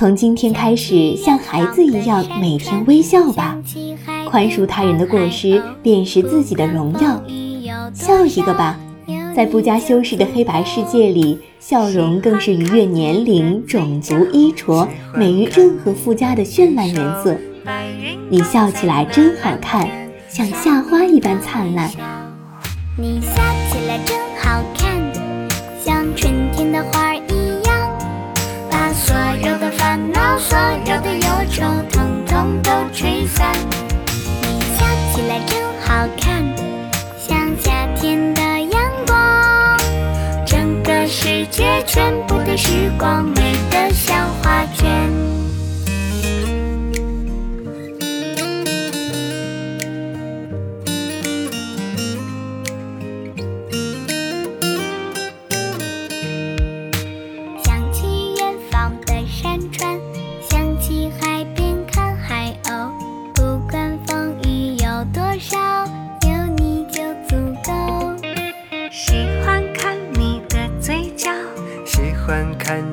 从今天开始，像孩子一样每天微笑吧。宽恕他人的过失，便是自己的荣耀。笑一个吧，在不加修饰的黑白世界里，笑容更是逾越年龄、种族、衣着，美于任何附加的绚烂颜色。你笑起来真好看，像夏花一般灿烂。你笑起来真好看，风都吹散。你笑起来真好看，像夏天的阳光，整个世界全部的时光美。喜欢看你的嘴角。喜欢看